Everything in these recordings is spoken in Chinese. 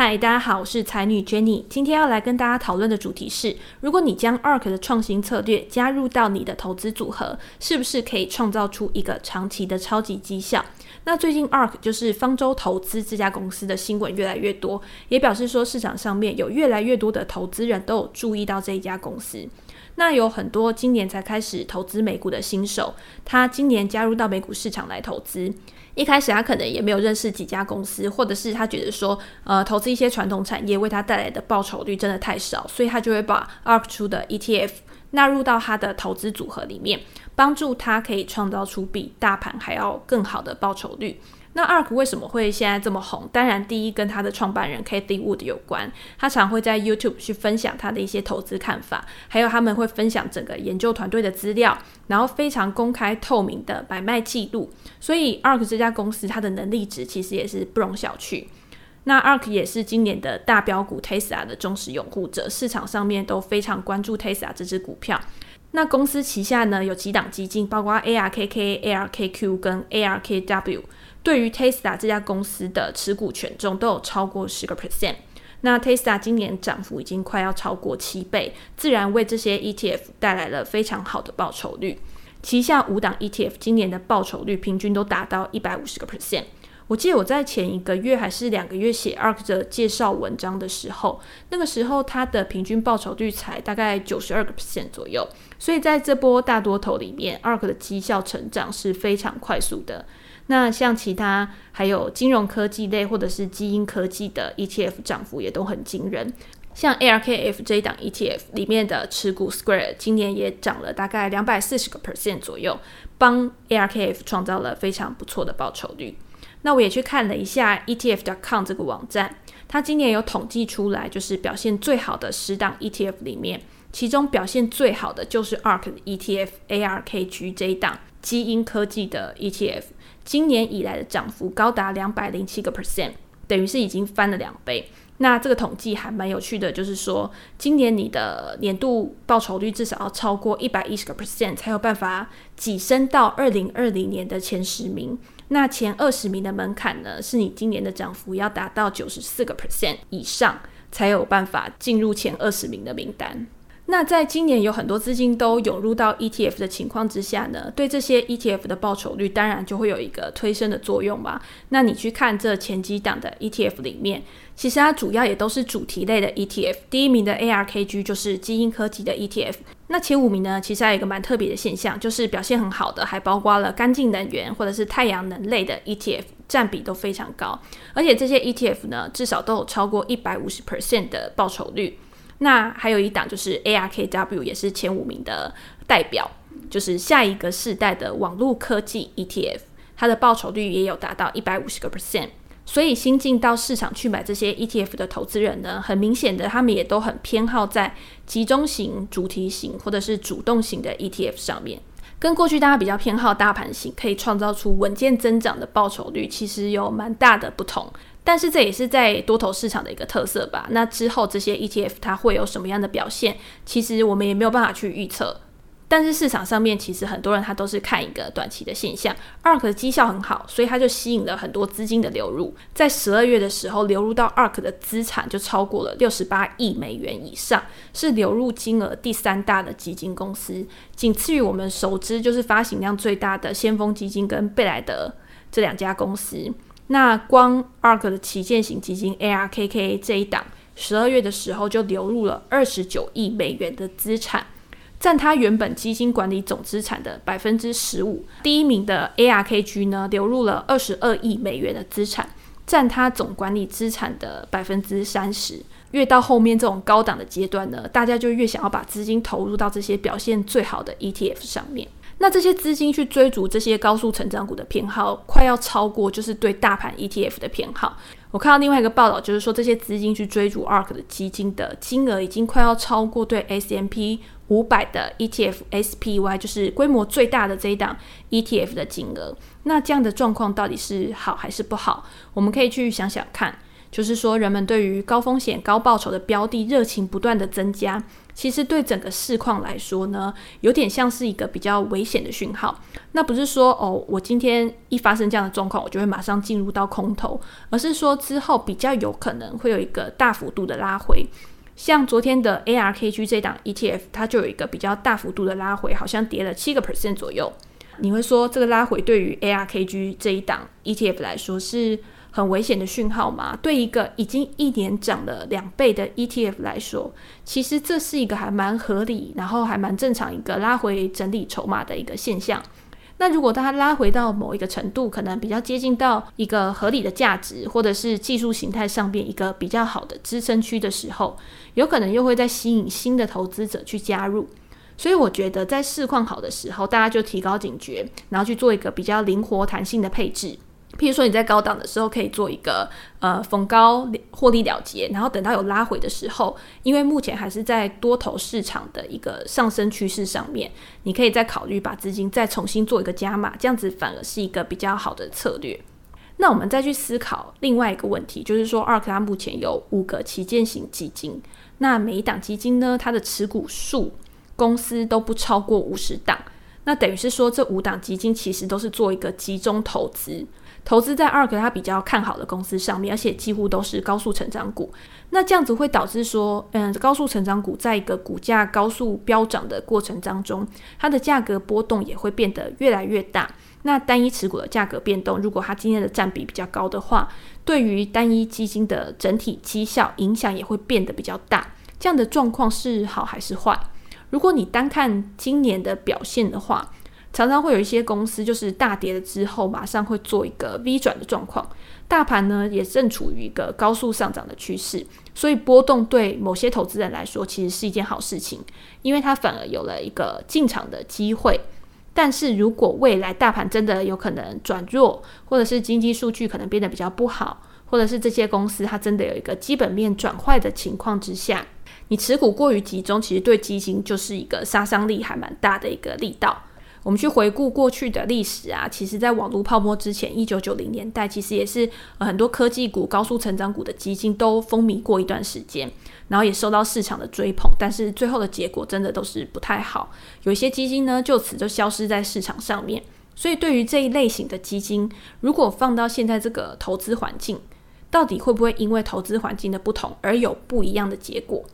嗨，大家好，我是才女 Jenny。今天要来跟大家讨论的主题是：如果你将 ARK 的创新策略加入到你的投资组合，是不是可以创造出一个长期的超级绩效？那最近 ARK 就是方舟投资这家公司的新闻越来越多，也表示说市场上面有越来越多的投资人都有注意到这一家公司。那有很多今年才开始投资美股的新手，他今年加入到美股市场来投资。一开始他可能也没有认识几家公司，或者是他觉得说，呃，投资一些传统产业为他带来的报酬率真的太少，所以他就会把 ARK 出的 ETF 纳入到他的投资组合里面，帮助他可以创造出比大盘还要更好的报酬率。那 ARK 为什么会现在这么红？当然，第一跟他的创办人 Kathy Wood 有关，他常会在 YouTube 去分享他的一些投资看法，还有他们会分享整个研究团队的资料，然后非常公开透明的买卖记录。所以 ARK 这家公司它的能力值其实也是不容小觑。那 ARK 也是今年的大标股 Tesla 的忠实拥护者，市场上面都非常关注 Tesla 这支股票。那公司旗下呢有几档基金，包括 ARKK、ARKQ 跟 ARKW。对于 Tesla 这家公司的持股权重都有超过十个 percent，那 Tesla 今年涨幅已经快要超过七倍，自然为这些 ETF 带来了非常好的报酬率。旗下五档 ETF 今年的报酬率平均都达到一百五十个 percent。我记得我在前一个月还是两个月写 ARK 的介绍文章的时候，那个时候它的平均报酬率才大概九十二个 percent 左右，所以在这波大多头里面，ARK 的绩效成长是非常快速的。那像其他还有金融科技类或者是基因科技的 ETF 涨幅也都很惊人，像 ARKF 这一档 ETF 里面的持股 Square 今年也涨了大概两百四十个 percent 左右，帮 ARKF 创造了非常不错的报酬率。那我也去看了一下 ETF.com 这个网站，它今年有统计出来，就是表现最好的十档 ETF 里面，其中表现最好的就是 ARK ETF ARKG 这一档基因科技的 ETF。今年以来的涨幅高达两百零七个 percent，等于是已经翻了两倍。那这个统计还蛮有趣的，就是说今年你的年度报酬率至少要超过一百一十个 percent，才有办法跻身到二零二零年的前十名。那前二十名的门槛呢，是你今年的涨幅要达到九十四个 percent 以上，才有办法进入前二十名的名单。那在今年有很多资金都涌入到 ETF 的情况之下呢，对这些 ETF 的报酬率当然就会有一个推升的作用吧。那你去看这前几档的 ETF 里面，其实它主要也都是主题类的 ETF。第一名的 ARKG 就是基因科技的 ETF。那前五名呢，其实还有一个蛮特别的现象，就是表现很好的，还包括了干净能源或者是太阳能类的 ETF，占比都非常高。而且这些 ETF 呢，至少都有超过一百五十 percent 的报酬率。那还有一档就是 ARKW，也是前五名的代表，就是下一个世代的网络科技 ETF，它的报酬率也有达到一百五十个 percent。所以新进到市场去买这些 ETF 的投资人呢，很明显的，他们也都很偏好在集中型、主题型或者是主动型的 ETF 上面，跟过去大家比较偏好大盘型，可以创造出稳健增长的报酬率，其实有蛮大的不同。但是这也是在多头市场的一个特色吧。那之后这些 ETF 它会有什么样的表现？其实我们也没有办法去预测。但是市场上面其实很多人他都是看一个短期的现象。ARK 的绩效很好，所以它就吸引了很多资金的流入。在十二月的时候，流入到 ARK 的资产就超过了六十八亿美元以上，是流入金额第三大的基金公司，仅次于我们熟知就是发行量最大的先锋基金跟贝莱德这两家公司。那光 ARK 的旗舰型基金 ARKK 这一档，十二月的时候就流入了二十九亿美元的资产，占它原本基金管理总资产的百分之十五。第一名的 ARKG 呢，流入了二十二亿美元的资产，占它总管理资产的百分之三十。越到后面这种高档的阶段呢，大家就越想要把资金投入到这些表现最好的 ETF 上面。那这些资金去追逐这些高速成长股的偏好，快要超过就是对大盘 ETF 的偏好。我看到另外一个报道，就是说这些资金去追逐 ARK 的基金的金额，已经快要超过对 S&P 五百的 ETF SPY，就是规模最大的这一档 ETF 的金额。那这样的状况到底是好还是不好？我们可以去想想看。就是说人们对于高风险高报酬的标的热情不断的增加，其实对整个市况来说呢，有点像是一个比较危险的讯号。那不是说哦，我今天一发生这样的状况，我就会马上进入到空头，而是说之后比较有可能会有一个大幅度的拉回。像昨天的 ARKG 这档 ETF，它就有一个比较大幅度的拉回，好像跌了七个 percent 左右。你会说这个拉回对于 ARKG 这一档 ETF 来说是很危险的讯号吗？对一个已经一年涨了两倍的 ETF 来说，其实这是一个还蛮合理，然后还蛮正常一个拉回整理筹码的一个现象。那如果它拉回到某一个程度，可能比较接近到一个合理的价值，或者是技术形态上面一个比较好的支撑区的时候，有可能又会再吸引新的投资者去加入。所以我觉得，在市况好的时候，大家就提高警觉，然后去做一个比较灵活弹性的配置。譬如说，你在高档的时候可以做一个呃逢高获利了结，然后等到有拉回的时候，因为目前还是在多头市场的一个上升趋势上面，你可以再考虑把资金再重新做一个加码，这样子反而是一个比较好的策略。那我们再去思考另外一个问题，就是说二克拉目前有五个旗舰型基金，那每一档基金呢，它的持股数。公司都不超过五十档，那等于是说，这五档基金其实都是做一个集中投资，投资在 ARK 它比较看好的公司上面，而且几乎都是高速成长股。那这样子会导致说，嗯，高速成长股在一个股价高速飙涨的过程当中，它的价格波动也会变得越来越大。那单一持股的价格变动，如果它今天的占比比较高的话，对于单一基金的整体绩效影响也会变得比较大。这样的状况是好还是坏？如果你单看今年的表现的话，常常会有一些公司就是大跌了之后，马上会做一个 V 转的状况。大盘呢也正处于一个高速上涨的趋势，所以波动对某些投资人来说其实是一件好事情，因为它反而有了一个进场的机会。但是如果未来大盘真的有可能转弱，或者是经济数据可能变得比较不好，或者是这些公司它真的有一个基本面转坏的情况之下，你持股过于集中，其实对基金就是一个杀伤力还蛮大的一个力道。我们去回顾过去的历史啊，其实在网络泡沫之前，一九九零年代，其实也是很多科技股、高速成长股的基金都风靡过一段时间，然后也受到市场的追捧，但是最后的结果真的都是不太好。有一些基金呢，就此就消失在市场上面。所以对于这一类型的基金，如果放到现在这个投资环境，到底会不会因为投资环境的不同而有不一样的结果？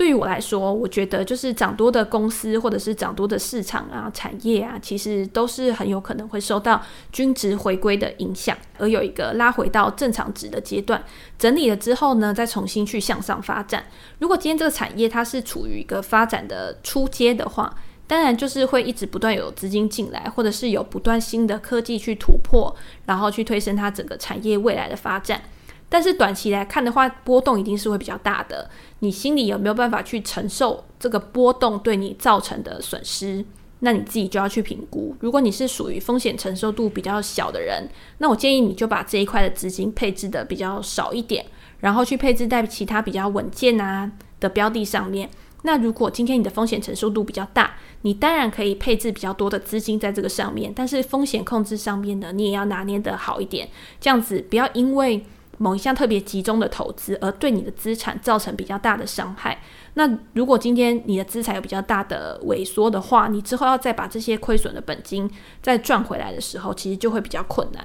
对于我来说，我觉得就是涨多的公司或者是涨多的市场啊、产业啊，其实都是很有可能会受到均值回归的影响，而有一个拉回到正常值的阶段，整理了之后呢，再重新去向上发展。如果今天这个产业它是处于一个发展的初阶的话，当然就是会一直不断有资金进来，或者是有不断新的科技去突破，然后去推升它整个产业未来的发展。但是短期来看的话，波动一定是会比较大的。你心里有没有办法去承受这个波动对你造成的损失？那你自己就要去评估。如果你是属于风险承受度比较小的人，那我建议你就把这一块的资金配置的比较少一点，然后去配置在其他比较稳健啊的标的上面。那如果今天你的风险承受度比较大，你当然可以配置比较多的资金在这个上面，但是风险控制上面呢，你也要拿捏得好一点，这样子不要因为。某一项特别集中的投资，而对你的资产造成比较大的伤害。那如果今天你的资产有比较大的萎缩的话，你之后要再把这些亏损的本金再赚回来的时候，其实就会比较困难。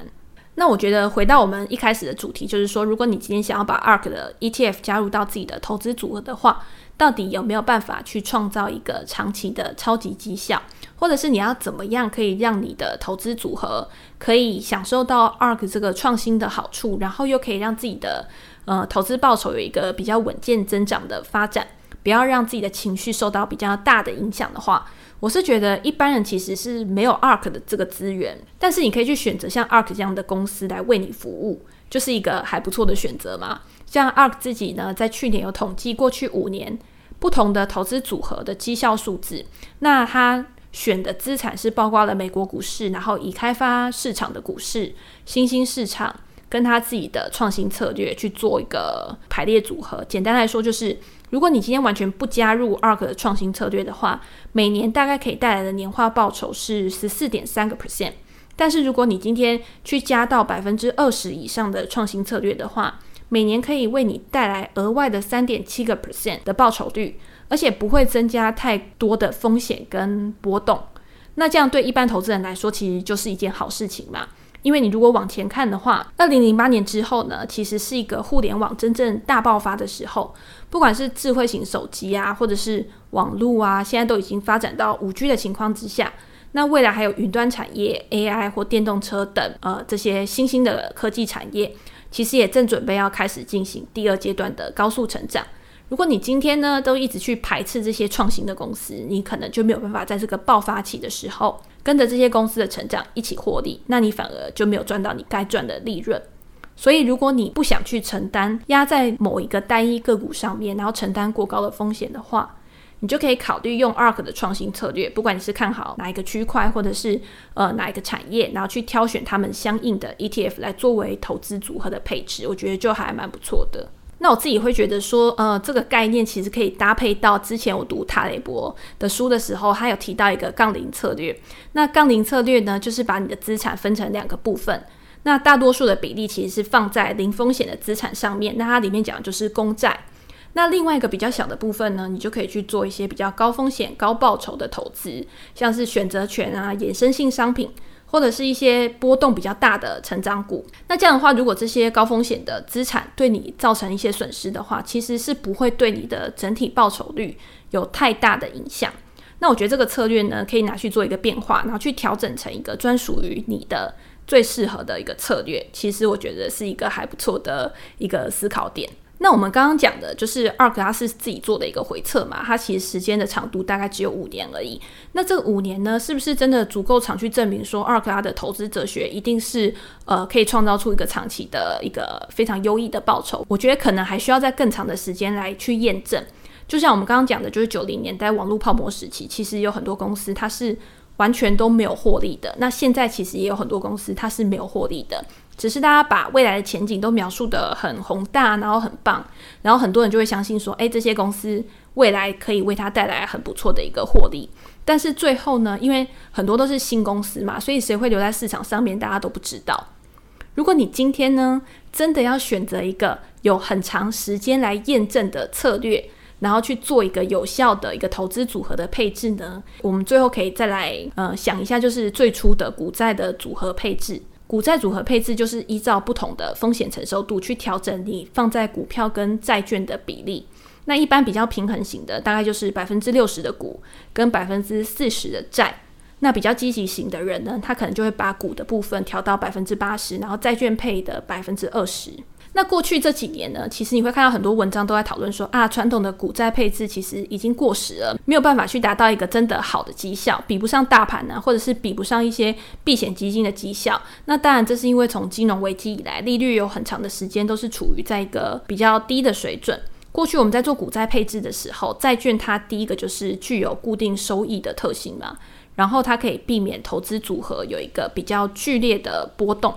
那我觉得回到我们一开始的主题，就是说，如果你今天想要把 ARK 的 ETF 加入到自己的投资组合的话，到底有没有办法去创造一个长期的超级绩效？或者是你要怎么样可以让你的投资组合可以享受到 ARK 这个创新的好处，然后又可以让自己的呃投资报酬有一个比较稳健增长的发展，不要让自己的情绪受到比较大的影响的话，我是觉得一般人其实是没有 ARK 的这个资源，但是你可以去选择像 ARK 这样的公司来为你服务，就是一个还不错的选择嘛。像 ARK 自己呢，在去年有统计过去五年不同的投资组合的绩效数字，那它。选的资产是包括了美国股市，然后已开发市场的股市、新兴市场，跟他自己的创新策略去做一个排列组合。简单来说，就是如果你今天完全不加入 ARK 的创新策略的话，每年大概可以带来的年化报酬是十四点三个 percent。但是如果你今天去加到百分之二十以上的创新策略的话，每年可以为你带来额外的三点七个 percent 的报酬率，而且不会增加太多的风险跟波动。那这样对一般投资人来说，其实就是一件好事情嘛。因为你如果往前看的话，二零零八年之后呢，其实是一个互联网真正大爆发的时候。不管是智慧型手机啊，或者是网络啊，现在都已经发展到五 G 的情况之下，那未来还有云端产业、AI 或电动车等呃这些新兴的科技产业，其实也正准备要开始进行第二阶段的高速成长。如果你今天呢都一直去排斥这些创新的公司，你可能就没有办法在这个爆发期的时候跟着这些公司的成长一起获利，那你反而就没有赚到你该赚的利润。所以，如果你不想去承担压在某一个单一个股上面，然后承担过高的风险的话，你就可以考虑用 ARK 的创新策略。不管你是看好哪一个区块，或者是呃哪一个产业，然后去挑选他们相应的 ETF 来作为投资组合的配置，我觉得就还蛮不错的。那我自己会觉得说，呃，这个概念其实可以搭配到之前我读塔雷博的书的时候，他有提到一个杠铃策略。那杠铃策略呢，就是把你的资产分成两个部分。那大多数的比例其实是放在零风险的资产上面。那它里面讲的就是公债。那另外一个比较小的部分呢，你就可以去做一些比较高风险高报酬的投资，像是选择权啊、衍生性商品。或者是一些波动比较大的成长股，那这样的话，如果这些高风险的资产对你造成一些损失的话，其实是不会对你的整体报酬率有太大的影响。那我觉得这个策略呢，可以拿去做一个变化，然后去调整成一个专属于你的最适合的一个策略。其实我觉得是一个还不错的一个思考点。那我们刚刚讲的就是 ARK，它是自己做的一个回测嘛，它其实时间的长度大概只有五年而已。那这五年呢，是不是真的足够长去证明说 ARK 它的投资哲学一定是呃可以创造出一个长期的一个非常优异的报酬？我觉得可能还需要在更长的时间来去验证。就像我们刚刚讲的，就是九零年代网络泡沫时期，其实有很多公司它是完全都没有获利的。那现在其实也有很多公司它是没有获利的。只是大家把未来的前景都描述得很宏大，然后很棒，然后很多人就会相信说，诶，这些公司未来可以为他带来很不错的一个获利。但是最后呢，因为很多都是新公司嘛，所以谁会留在市场上面，大家都不知道。如果你今天呢，真的要选择一个有很长时间来验证的策略，然后去做一个有效的一个投资组合的配置呢，我们最后可以再来呃想一下，就是最初的股债的组合配置。股债组合配置就是依照不同的风险承受度去调整你放在股票跟债券的比例。那一般比较平衡型的，大概就是百分之六十的股跟百分之四十的债。那比较积极型的人呢，他可能就会把股的部分调到百分之八十，然后债券配的百分之二十。那过去这几年呢，其实你会看到很多文章都在讨论说啊，传统的股债配置其实已经过时了，没有办法去达到一个真的好的绩效，比不上大盘呢，或者是比不上一些避险基金的绩效。那当然，这是因为从金融危机以来，利率有很长的时间都是处于在一个比较低的水准。过去我们在做股债配置的时候，债券它第一个就是具有固定收益的特性嘛，然后它可以避免投资组合有一个比较剧烈的波动。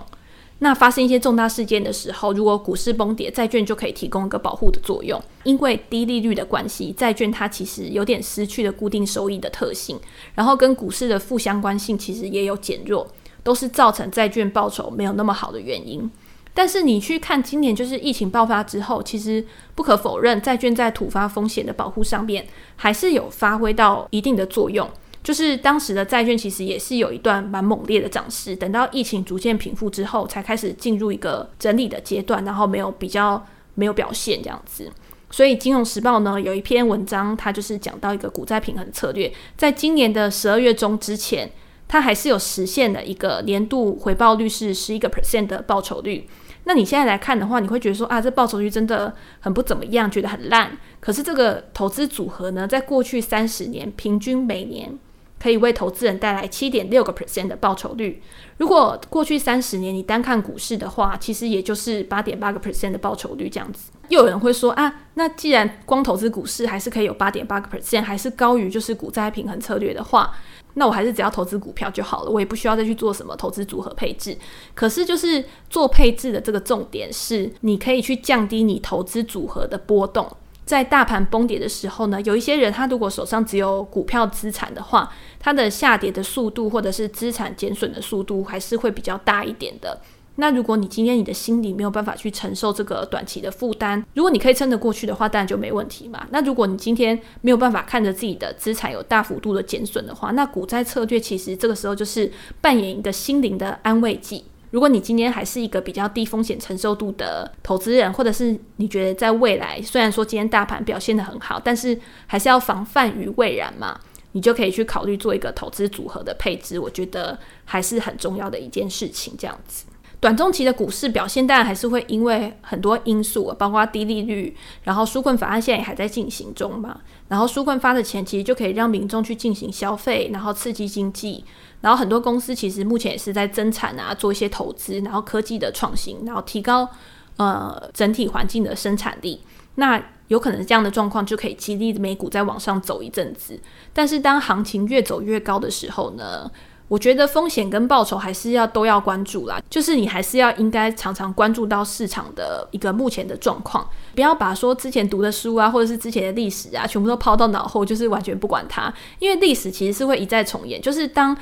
那发生一些重大事件的时候，如果股市崩跌，债券就可以提供一个保护的作用。因为低利率的关系，债券它其实有点失去了固定收益的特性，然后跟股市的负相关性其实也有减弱，都是造成债券报酬没有那么好的原因。但是你去看今年就是疫情爆发之后，其实不可否认，债券在突发风险的保护上面还是有发挥到一定的作用。就是当时的债券其实也是有一段蛮猛烈的涨势，等到疫情逐渐平复之后，才开始进入一个整理的阶段，然后没有比较没有表现这样子。所以《金融时报》呢有一篇文章，它就是讲到一个股债平衡策略，在今年的十二月中之前，它还是有实现的一个年度回报率是十一个 percent 的报酬率。那你现在来看的话，你会觉得说啊，这报酬率真的很不怎么样，觉得很烂。可是这个投资组合呢，在过去三十年平均每年。可以为投资人带来七点六个 percent 的报酬率。如果过去三十年你单看股市的话，其实也就是八点八个 percent 的报酬率这样子。又有人会说啊，那既然光投资股市还是可以有八点八个 percent，还是高于就是股债平衡策略的话，那我还是只要投资股票就好了，我也不需要再去做什么投资组合配置。可是就是做配置的这个重点是，你可以去降低你投资组合的波动。在大盘崩跌的时候呢，有一些人他如果手上只有股票资产的话，他的下跌的速度或者是资产减损的速度还是会比较大一点的。那如果你今天你的心里没有办法去承受这个短期的负担，如果你可以撑得过去的话，当然就没问题嘛。那如果你今天没有办法看着自己的资产有大幅度的减损的话，那股债策略其实这个时候就是扮演一个心灵的安慰剂。如果你今天还是一个比较低风险承受度的投资人，或者是你觉得在未来虽然说今天大盘表现的很好，但是还是要防范于未然嘛，你就可以去考虑做一个投资组合的配置。我觉得还是很重要的一件事情。这样子，短中期的股市表现当然还是会因为很多因素，包括低利率，然后纾困法案现在也还在进行中嘛，然后纾困发的钱其实就可以让民众去进行消费，然后刺激经济。然后很多公司其实目前也是在增产啊，做一些投资，然后科技的创新，然后提高呃整体环境的生产力。那有可能这样的状况就可以激励美股再往上走一阵子。但是当行情越走越高的时候呢，我觉得风险跟报酬还是要都要关注啦。就是你还是要应该常常关注到市场的一个目前的状况，不要把说之前读的书啊，或者是之前的历史啊，全部都抛到脑后，就是完全不管它。因为历史其实是会一再重演，就是当。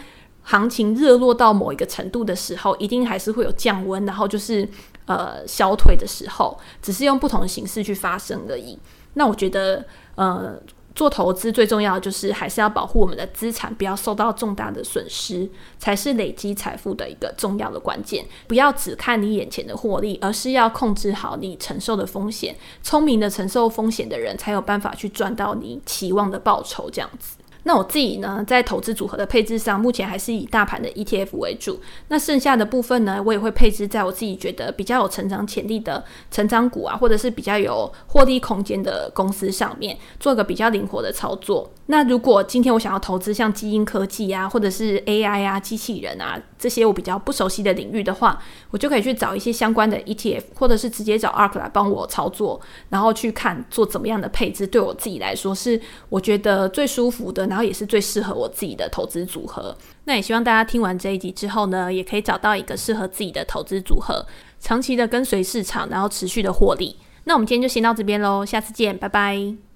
行情热落到某一个程度的时候，一定还是会有降温，然后就是呃消退的时候，只是用不同的形式去发生而已。那我觉得，呃，做投资最重要的就是还是要保护我们的资产，不要受到重大的损失，才是累积财富的一个重要的关键。不要只看你眼前的获利，而是要控制好你承受的风险。聪明的承受风险的人，才有办法去赚到你期望的报酬。这样子。那我自己呢，在投资组合的配置上，目前还是以大盘的 ETF 为主。那剩下的部分呢，我也会配置在我自己觉得比较有成长潜力的成长股啊，或者是比较有获利空间的公司上面，做个比较灵活的操作。那如果今天我想要投资像基因科技啊，或者是 AI 啊、机器人啊这些我比较不熟悉的领域的话，我就可以去找一些相关的 ETF，或者是直接找 ARK 来帮我操作，然后去看做怎么样的配置，对我自己来说是我觉得最舒服的，然后也是最适合我自己的投资组合。那也希望大家听完这一集之后呢，也可以找到一个适合自己的投资组合，长期的跟随市场，然后持续的获利。那我们今天就先到这边喽，下次见，拜拜。